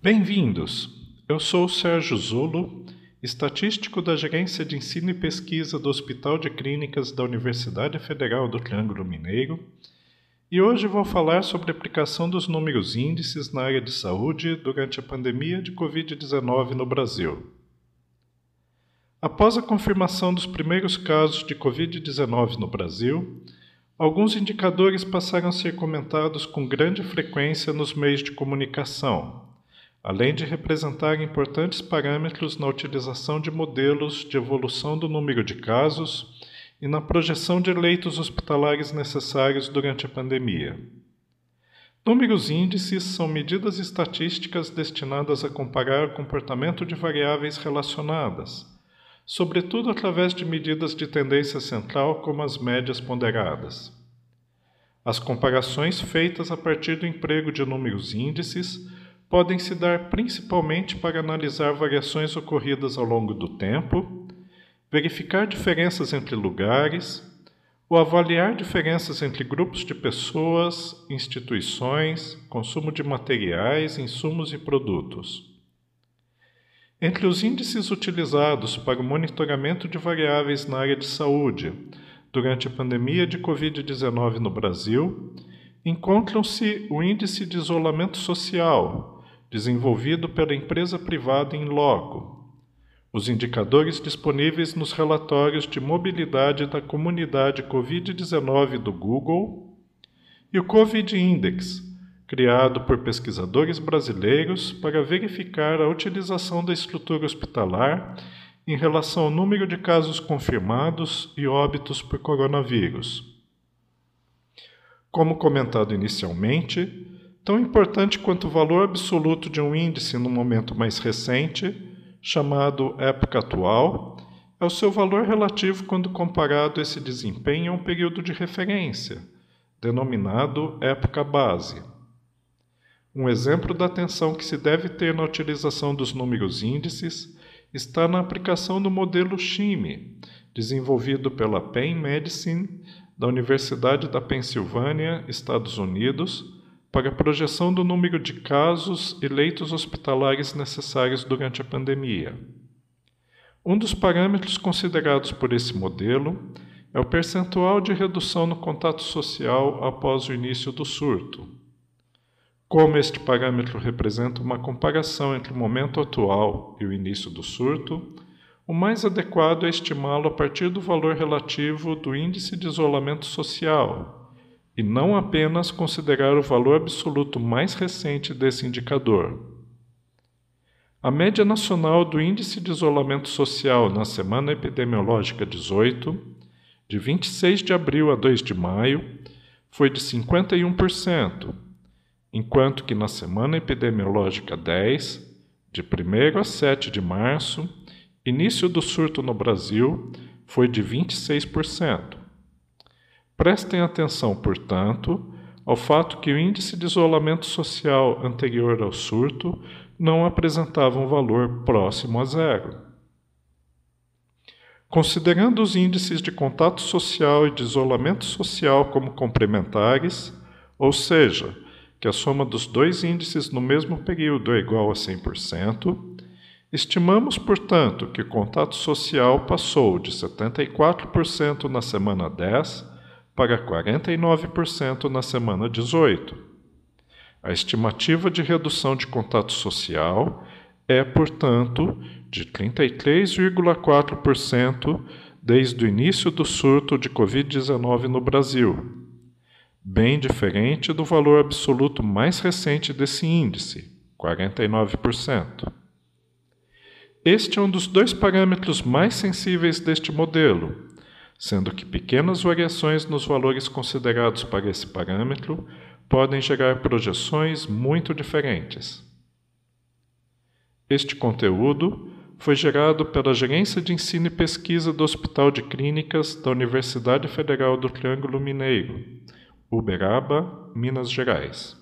Bem-vindos! Eu sou o Sérgio Zulo, estatístico da Gerência de Ensino e Pesquisa do Hospital de Clínicas da Universidade Federal do Triângulo Mineiro, e hoje vou falar sobre a aplicação dos números índices na área de saúde durante a pandemia de Covid-19 no Brasil. Após a confirmação dos primeiros casos de Covid-19 no Brasil, alguns indicadores passaram a ser comentados com grande frequência nos meios de comunicação, além de representar importantes parâmetros na utilização de modelos de evolução do número de casos e na projeção de leitos hospitalares necessários durante a pandemia. Números índices são medidas estatísticas destinadas a comparar o comportamento de variáveis relacionadas, sobretudo através de medidas de tendência central como as médias ponderadas. As comparações feitas a partir do emprego de números índices podem se dar principalmente para analisar variações ocorridas ao longo do tempo, verificar diferenças entre lugares ou avaliar diferenças entre grupos de pessoas, instituições, consumo de materiais, insumos e produtos. Entre os índices utilizados para o monitoramento de variáveis na área de saúde durante a pandemia de Covid-19 no Brasil, encontram-se o Índice de Isolamento Social, desenvolvido pela empresa privada em loco, os indicadores disponíveis nos relatórios de mobilidade da comunidade Covid-19 do Google e o Covid Index, criado por pesquisadores brasileiros para verificar a utilização da estrutura hospitalar em relação ao número de casos confirmados e óbitos por coronavírus. Como comentado inicialmente, Tão importante quanto o valor absoluto de um índice no momento mais recente, chamado época atual, é o seu valor relativo quando comparado esse desempenho a um período de referência, denominado época base. Um exemplo da atenção que se deve ter na utilização dos números índices está na aplicação do modelo CHIME, desenvolvido pela Penn Medicine da Universidade da Pensilvânia, Estados Unidos para a projeção do número de casos e leitos hospitalares necessários durante a pandemia. Um dos parâmetros considerados por esse modelo é o percentual de redução no contato social após o início do surto. Como este parâmetro representa uma comparação entre o momento atual e o início do surto, o mais adequado é estimá-lo a partir do valor relativo do índice de isolamento social, e não apenas considerar o valor absoluto mais recente desse indicador. A média nacional do Índice de Isolamento Social na semana epidemiológica 18, de 26 de abril a 2 de maio, foi de 51%, enquanto que na semana epidemiológica 10, de 1 a 7 de março, início do surto no Brasil, foi de 26%. Prestem atenção, portanto, ao fato que o índice de isolamento social anterior ao surto não apresentava um valor próximo a zero. Considerando os índices de contato social e de isolamento social como complementares, ou seja, que a soma dos dois índices no mesmo período é igual a 100%, estimamos, portanto, que o contato social passou de 74% na semana 10 para 49% na semana 18. A estimativa de redução de contato social é, portanto, de 33,4% desde o início do surto de Covid-19 no Brasil, bem diferente do valor absoluto mais recente desse índice, 49%. Este é um dos dois parâmetros mais sensíveis deste modelo, sendo que pequenas variações nos valores considerados para esse parâmetro podem gerar projeções muito diferentes. Este conteúdo foi gerado pela Gerência de Ensino e Pesquisa do Hospital de Clínicas da Universidade Federal do Triângulo Mineiro, Uberaba, Minas Gerais.